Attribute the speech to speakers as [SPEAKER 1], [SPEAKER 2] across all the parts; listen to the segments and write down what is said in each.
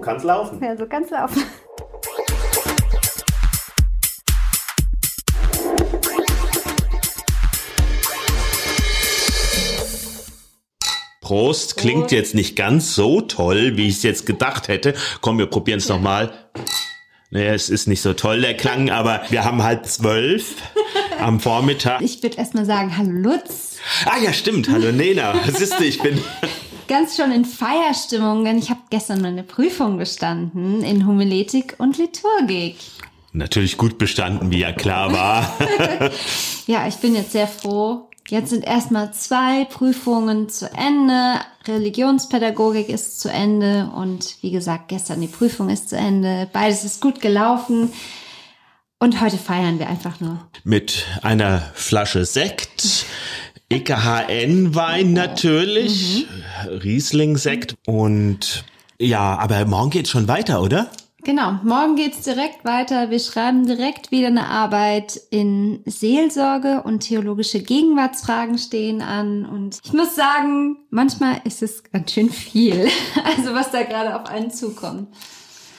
[SPEAKER 1] kann's laufen.
[SPEAKER 2] Ja, so kann's laufen.
[SPEAKER 1] Prost, klingt jetzt nicht ganz so toll, wie ich es jetzt gedacht hätte. Komm, wir probieren es nochmal. Naja, es ist nicht so toll, der Klang, aber wir haben halb zwölf am Vormittag.
[SPEAKER 2] Ich würde erstmal sagen, hallo Lutz.
[SPEAKER 1] Ah ja, stimmt. Hallo Nena. Siehst du, ich bin...
[SPEAKER 2] Ganz schon in Feierstimmung, denn ich habe gestern meine Prüfung bestanden in Homiletik und Liturgik.
[SPEAKER 1] Natürlich gut bestanden, wie ja klar war.
[SPEAKER 2] Ja, ich bin jetzt sehr froh. Jetzt sind erstmal zwei Prüfungen zu Ende. Religionspädagogik ist zu Ende und wie gesagt, gestern die Prüfung ist zu Ende. Beides ist gut gelaufen. Und heute feiern wir einfach nur.
[SPEAKER 1] Mit einer Flasche Sekt. EKHN-Wein natürlich. Riesling-Sekt. Und ja, aber morgen geht's schon weiter, oder?
[SPEAKER 2] Genau, morgen geht's direkt weiter. Wir schreiben direkt wieder eine Arbeit in Seelsorge und theologische Gegenwartsfragen stehen an. Und ich muss sagen, manchmal ist es ganz schön viel. Also was da gerade auf einen zukommt.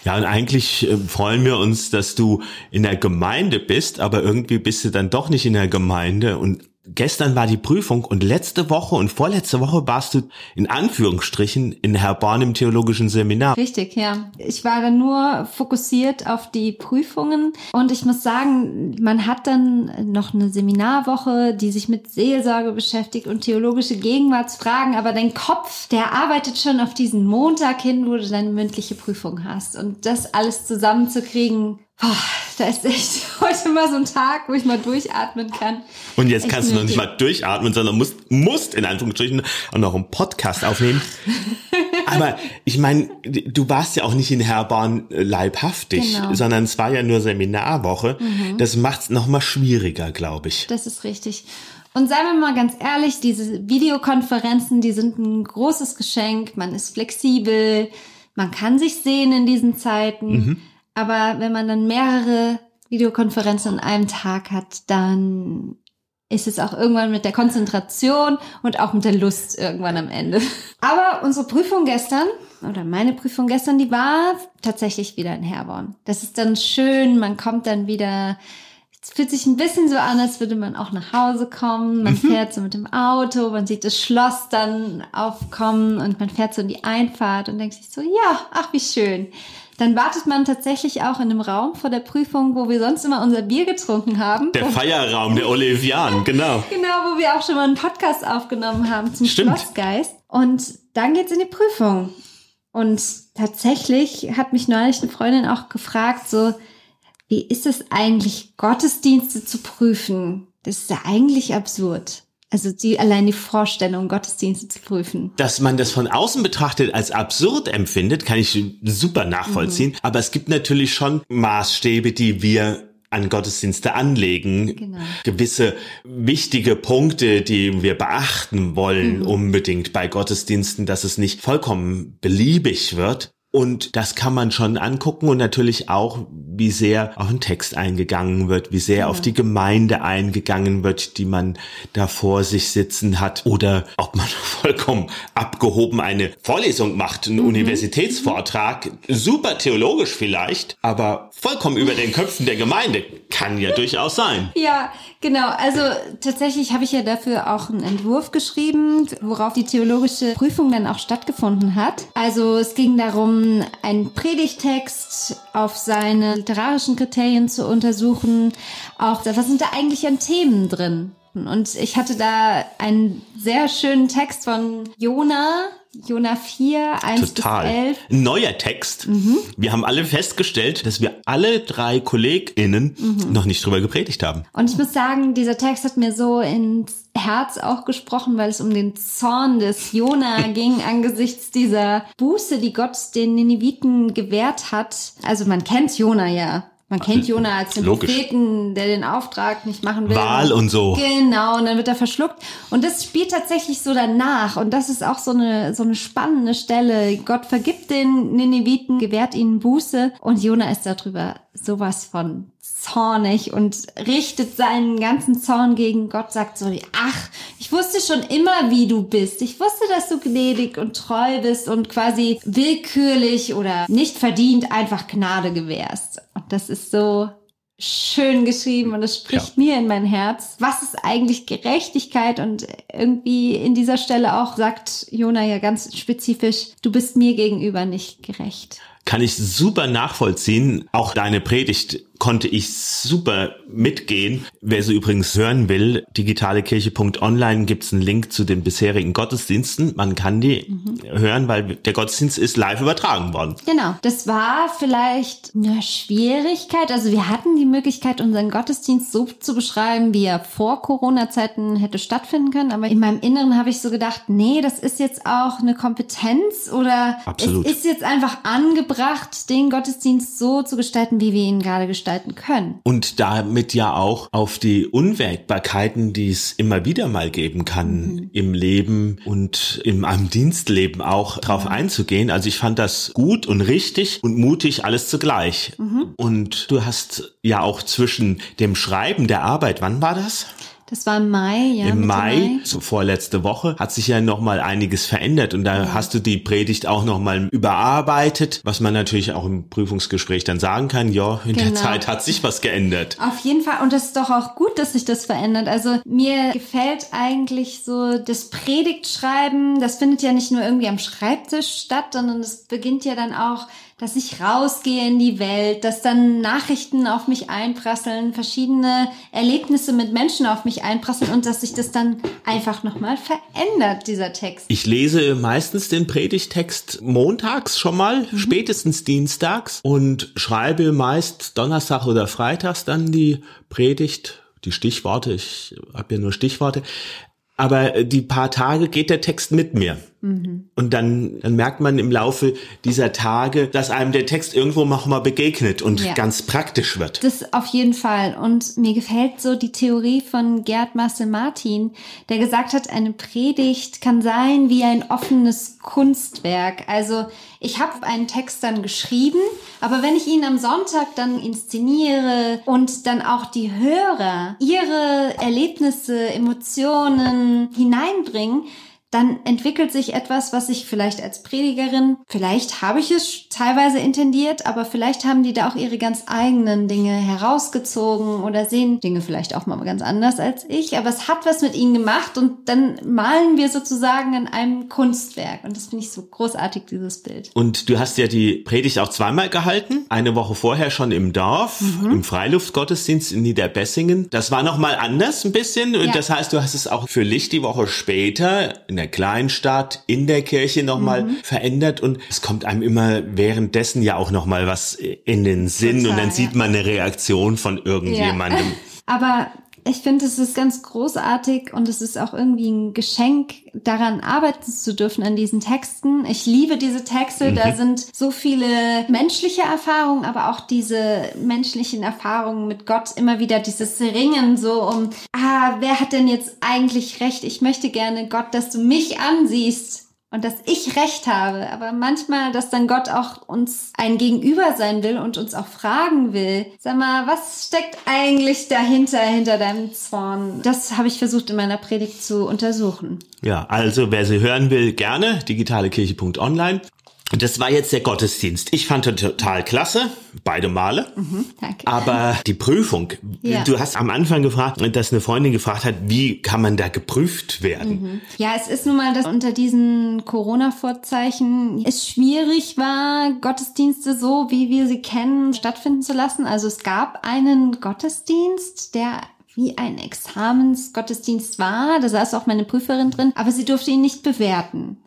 [SPEAKER 1] Ja, und eigentlich äh, freuen wir uns, dass du in der Gemeinde bist, aber irgendwie bist du dann doch nicht in der Gemeinde. Und gestern war die Prüfung und letzte Woche und vorletzte Woche warst du in Anführungsstrichen in Herborn im theologischen Seminar.
[SPEAKER 2] Richtig, ja. Ich war dann nur fokussiert auf die Prüfungen und ich muss sagen, man hat dann noch eine Seminarwoche, die sich mit Seelsorge beschäftigt und theologische Gegenwartsfragen, aber dein Kopf, der arbeitet schon auf diesen Montag hin, wo du deine mündliche Prüfung hast und das alles zusammenzukriegen, boah, da ist echt heute mal so ein Tag, wo ich mal durchatmen kann.
[SPEAKER 1] Und jetzt
[SPEAKER 2] Echt
[SPEAKER 1] kannst du noch nicht mal durchatmen, sondern musst, musst in Anführungsstrichen auch noch einen Podcast aufnehmen. Aber ich meine, du warst ja auch nicht in Herborn äh, leibhaftig,
[SPEAKER 2] Genau.
[SPEAKER 1] sondern es war ja nur Seminarwoche. Das macht's noch mal schwieriger, glaube ich.
[SPEAKER 2] Das ist richtig. Und seien wir mal ganz ehrlich, diese Videokonferenzen, die sind ein großes Geschenk. Man ist flexibel, man kann sich sehen in diesen Zeiten. Aber wenn man dann mehrere Videokonferenzen an einem Tag hat, dann ist es auch irgendwann mit der Konzentration und auch mit der Lust irgendwann am Ende. Aber unsere Prüfung gestern, oder meine Prüfung gestern, die war tatsächlich wieder in Herborn. Das ist dann schön, man kommt dann wieder es fühlt sich ein bisschen so an, als würde man auch nach Hause kommen. Man fährt so mit dem Auto, man sieht das Schloss dann aufkommen und man fährt so in die Einfahrt und denkt sich so, ja, ach wie schön. Dann wartet man tatsächlich auch in einem Raum vor der Prüfung, wo wir sonst immer unser Bier getrunken haben.
[SPEAKER 1] Der Feierraum, der Olivian, genau.
[SPEAKER 2] Genau, wo wir auch schon mal einen Podcast aufgenommen haben zum
[SPEAKER 1] Stimmt.
[SPEAKER 2] Schlossgeist. Und dann geht's in die Prüfung. Und tatsächlich hat mich neulich eine Freundin auch gefragt, so, wie ist es eigentlich, Gottesdienste zu prüfen? Das ist ja eigentlich absurd. Also die, allein die Vorstellung, Gottesdienste zu prüfen.
[SPEAKER 1] Dass man das von außen betrachtet als absurd empfindet, kann ich super nachvollziehen. Aber es gibt natürlich schon Maßstäbe, die wir an Gottesdienste anlegen.
[SPEAKER 2] Genau.
[SPEAKER 1] Gewisse wichtige Punkte, die wir beachten wollen, unbedingt bei Gottesdiensten, dass es nicht vollkommen beliebig wird. Und das kann man schon angucken und natürlich auch, wie sehr auf den Text eingegangen wird, wie sehr auf die Gemeinde eingegangen wird, die man da vor sich sitzen hat oder ob man vollkommen abgehoben eine Vorlesung macht, einen Universitätsvortrag, super theologisch vielleicht, aber vollkommen über den Köpfen der Gemeinde kann ja durchaus sein.
[SPEAKER 2] Ja, genau. Also tatsächlich habe ich ja dafür auch einen Entwurf geschrieben, worauf die theologische Prüfung dann auch stattgefunden hat. Also es ging darum, einen Predigtext auf seine literarischen Kriterien zu untersuchen. Auch was sind da eigentlich an Themen drin? Und ich hatte da einen sehr schönen Text von Jona, Jona 4, 1
[SPEAKER 1] Total.
[SPEAKER 2] bis 11.
[SPEAKER 1] Ein neuer Text. Wir haben alle festgestellt, dass wir alle drei KollegInnen noch nicht drüber gepredigt haben.
[SPEAKER 2] Und ich muss sagen, dieser Text hat mir so ins Herz auch gesprochen, weil es um den Zorn des Jona ging angesichts dieser Buße, die Gott den Nineviten gewährt hat. Also man kennt Jona ja. Man kennt Jona als den
[SPEAKER 1] Logisch.
[SPEAKER 2] Propheten, der den Auftrag nicht machen will.
[SPEAKER 1] Wahl und so.
[SPEAKER 2] Genau, und dann wird er verschluckt. Und das spielt tatsächlich so danach. Und das ist auch so eine, so eine spannende Stelle. Gott vergibt den Nineviten, gewährt ihnen Buße. Und Jona ist darüber sowas von zornig und richtet seinen ganzen Zorn gegen Gott, sagt so, ach, Ich wusste schon immer, wie du bist. Ich wusste, dass du gnädig und treu bist und quasi willkürlich oder nicht verdient einfach Gnade gewährst. Das ist so schön geschrieben und es spricht ja. mir in mein Herz. Was ist eigentlich Gerechtigkeit? Und irgendwie in dieser Stelle auch sagt Jona ja ganz spezifisch, du bist mir gegenüber nicht gerecht.
[SPEAKER 1] Kann ich super nachvollziehen. Auch deine Predigt konnte ich super mitgehen. Wer sie übrigens hören will, digitalekirche.online gibt's einen Link zu den bisherigen Gottesdiensten. Man kann die mhm. hören, weil der Gottesdienst ist live übertragen worden.
[SPEAKER 2] Genau. Das war vielleicht eine Schwierigkeit. Also wir hatten die Möglichkeit, unseren Gottesdienst so zu beschreiben, wie er vor Corona-Zeiten hätte stattfinden können. Aber in meinem Inneren habe ich so gedacht, nee, das ist jetzt auch eine Kompetenz oder Absolut. es ist jetzt einfach angebracht, den Gottesdienst so zu gestalten, wie wir ihn gerade gestalten können.
[SPEAKER 1] Und damit ja auch auf die Unwägbarkeiten, die es immer wieder mal geben kann mhm. im Leben und in einem Dienstleben auch drauf mhm. einzugehen. Also ich fand das gut und richtig und mutig alles zugleich. Mhm. Und du hast ja auch zwischen dem Schreiben der Arbeit, wann war das?
[SPEAKER 2] Das war im Mai, ja.
[SPEAKER 1] Im Mai, Mai, so vorletzte Woche, hat sich ja noch mal einiges verändert und da ja. hast du die Predigt auch noch mal überarbeitet, was man natürlich auch im Prüfungsgespräch dann sagen kann, ja, in genau. der Zeit hat sich was geändert.
[SPEAKER 2] Auf jeden Fall und das ist doch auch gut, dass sich das verändert. Also mir gefällt eigentlich so das Predigtschreiben, das findet ja nicht nur irgendwie am Schreibtisch statt, sondern es beginnt ja dann auch dass ich rausgehe in die Welt, dass dann Nachrichten auf mich einprasseln, verschiedene Erlebnisse mit Menschen auf mich einprasseln und dass sich das dann einfach nochmal verändert, dieser Text.
[SPEAKER 1] Ich lese meistens den Predigtext montags schon mal, mhm. spätestens dienstags und schreibe meist Donnerstag oder Freitags dann die Predigt, die Stichworte, ich habe ja nur Stichworte, aber die paar Tage geht der Text mit mir. Mhm. Und dann, dann merkt man im Laufe dieser Tage, dass einem der Text irgendwo noch mal begegnet und ja. ganz praktisch wird.
[SPEAKER 2] Das auf jeden Fall. Und mir gefällt so die Theorie von Gerd Marcel Martin, der gesagt hat, eine Predigt kann sein wie ein offenes Kunstwerk. Also ich habe einen Text dann geschrieben, aber wenn ich ihn am Sonntag dann inszeniere und dann auch die Hörer ihre Erlebnisse, Emotionen hineinbringen, dann entwickelt sich etwas, was ich vielleicht als Predigerin, vielleicht habe ich es teilweise intendiert, aber vielleicht haben die da auch ihre ganz eigenen Dinge herausgezogen oder sehen Dinge vielleicht auch mal ganz anders als ich, aber es hat was mit ihnen gemacht und dann malen wir sozusagen an einem Kunstwerk und das finde ich so großartig, dieses Bild.
[SPEAKER 1] Und du hast ja die Predigt auch zweimal gehalten, eine Woche vorher schon im Dorf, mhm. im Freiluftgottesdienst in Niederbessingen. Das war nochmal anders ein bisschen und ja. das heißt, du hast es auch für Licht die Woche später in der Kleinstadt in der Kirche nochmal mhm. verändert und es kommt einem immer währenddessen ja auch nochmal was in den Sinn Total, und dann sieht man eine Reaktion von irgendjemandem. Ja.
[SPEAKER 2] Aber ich finde, es ist ganz großartig und es ist auch irgendwie ein Geschenk, daran arbeiten zu dürfen an diesen Texten. Ich liebe diese Texte, mhm. da sind so viele menschliche Erfahrungen, aber auch diese menschlichen Erfahrungen mit Gott, immer wieder dieses Ringen so um, ah, wer hat denn jetzt eigentlich recht? Ich möchte gerne Gott, dass du mich ansiehst und dass ich recht habe, aber manchmal, dass dann Gott auch uns ein Gegenüber sein will und uns auch fragen will, sag mal, was steckt eigentlich dahinter, hinter deinem Zorn? Das habe ich versucht in meiner Predigt zu untersuchen.
[SPEAKER 1] Ja, also wer sie hören will, gerne digitalekirche.online. Und das war jetzt der Gottesdienst. Ich fand ihn total klasse, beide Male. Mhm, danke. Aber die Prüfung, ja. du hast am Anfang gefragt, dass eine Freundin gefragt hat, wie kann man da geprüft werden?
[SPEAKER 2] Mhm. Ja, es ist nun mal, dass unter diesen Corona-Vorzeichen es schwierig war, Gottesdienste so, wie wir sie kennen, stattfinden zu lassen. Also es gab einen Gottesdienst, der wie ein Examensgottesdienst war. Da saß auch meine Prüferin drin, aber sie durfte ihn nicht bewerten.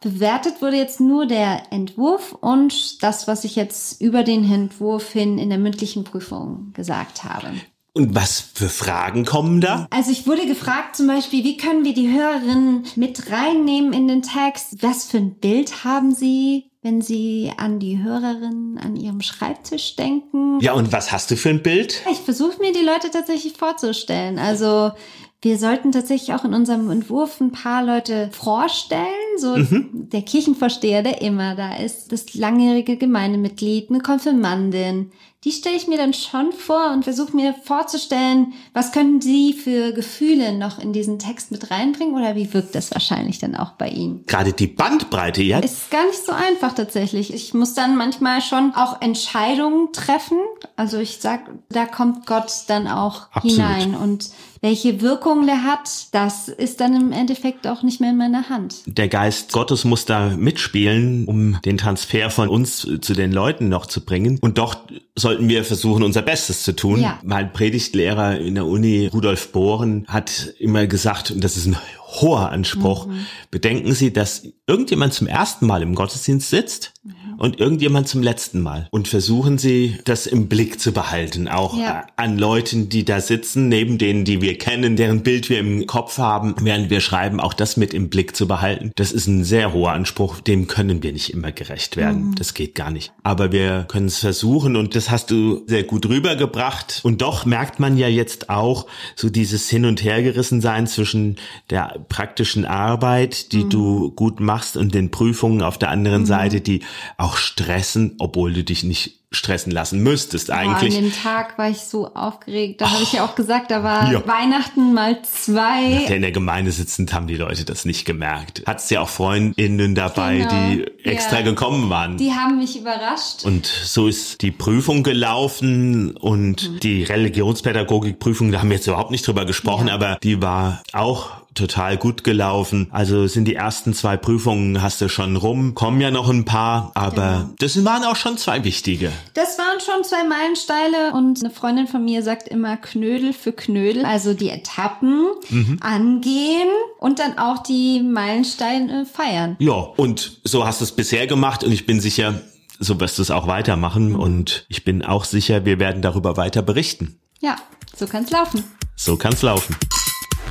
[SPEAKER 2] Bewertet wurde jetzt nur der Entwurf und das, was ich jetzt über den Entwurf hin in der mündlichen Prüfung gesagt habe.
[SPEAKER 1] Und was für Fragen kommen da?
[SPEAKER 2] Also ich wurde gefragt zum Beispiel, wie können wir die Hörerinnen mit reinnehmen in den Text? Was für ein Bild haben sie, wenn sie an die Hörerin an ihrem Schreibtisch denken?
[SPEAKER 1] Ja, und was hast du für ein Bild?
[SPEAKER 2] Ich versuche mir die Leute tatsächlich vorzustellen. Also Wir sollten tatsächlich auch in unserem Entwurf ein paar Leute vorstellen. So mhm. der Kirchenvorsteher, der immer da ist, das langjährige Gemeindemitglied, eine Konfirmandin, die stelle ich mir dann schon vor und versuche mir vorzustellen, was könnten Sie für Gefühle noch in diesen Text mit reinbringen oder wie wirkt das wahrscheinlich dann auch bei Ihnen?
[SPEAKER 1] Gerade die Bandbreite, ja?
[SPEAKER 2] Ist gar nicht so einfach tatsächlich. Ich muss dann manchmal schon auch Entscheidungen treffen. Also ich sag, da kommt Gott dann auch Absolut. hinein und welche Wirkung der hat, das ist dann im Endeffekt auch nicht mehr in meiner Hand.
[SPEAKER 1] Der Geist Gottes muss da mitspielen, um den Transfer von uns zu den Leuten noch zu bringen. Und doch sollten wir versuchen, unser Bestes zu tun. Ja. Mein Predigtlehrer in der Uni, Rudolf Bohren, hat immer gesagt, und das ist ein hoher Anspruch, mhm. bedenken Sie, dass irgendjemand zum ersten Mal im Gottesdienst sitzt mhm. Und irgendjemand zum letzten Mal. Und versuchen Sie, das im Blick zu behalten, auch ja. an Leuten, die da sitzen, neben denen, die wir kennen, deren Bild wir im Kopf haben, während wir schreiben, auch das mit im Blick zu behalten. Das ist ein sehr hoher Anspruch, dem können wir nicht immer gerecht werden. Mhm. Das geht gar nicht. Aber wir können es versuchen und das hast du sehr gut rübergebracht. Und doch merkt man ja jetzt auch so dieses Hin- und Hergerissensein zwischen der praktischen Arbeit, die mhm. du gut machst und den Prüfungen auf der anderen mhm. Seite, die auch stressen, obwohl du dich nicht stressen lassen müsstest eigentlich.
[SPEAKER 2] Oh, an dem Tag war ich so aufgeregt. Da oh, habe ich ja auch gesagt, da war ja. Weihnachten mal zwei.
[SPEAKER 1] Ja, in der Gemeinde sitzend haben die Leute das nicht gemerkt. Hattest ja auch Freundinnen dabei, genau. die extra ja. gekommen waren.
[SPEAKER 2] Die haben mich überrascht.
[SPEAKER 1] Und so ist die Prüfung gelaufen und mhm. die Religionspädagogikprüfung, da haben wir jetzt überhaupt nicht drüber gesprochen, aber die war auch total gut gelaufen. Also sind die ersten zwei Prüfungen hast du schon rum, kommen ja noch ein paar, aber genau. das waren auch schon zwei wichtige.
[SPEAKER 2] Das waren schon zwei Meilensteine und eine Freundin von mir sagt immer Knödel für Knödel, also die Etappen mhm. angehen und dann auch die Meilensteine feiern.
[SPEAKER 1] Ja, und so hast du es bisher gemacht und ich bin sicher, so wirst du es auch weitermachen mhm. und ich bin auch sicher, wir werden darüber weiter berichten.
[SPEAKER 2] Ja, so kann's laufen.
[SPEAKER 1] So kann's laufen.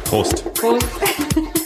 [SPEAKER 1] Prost. Prost.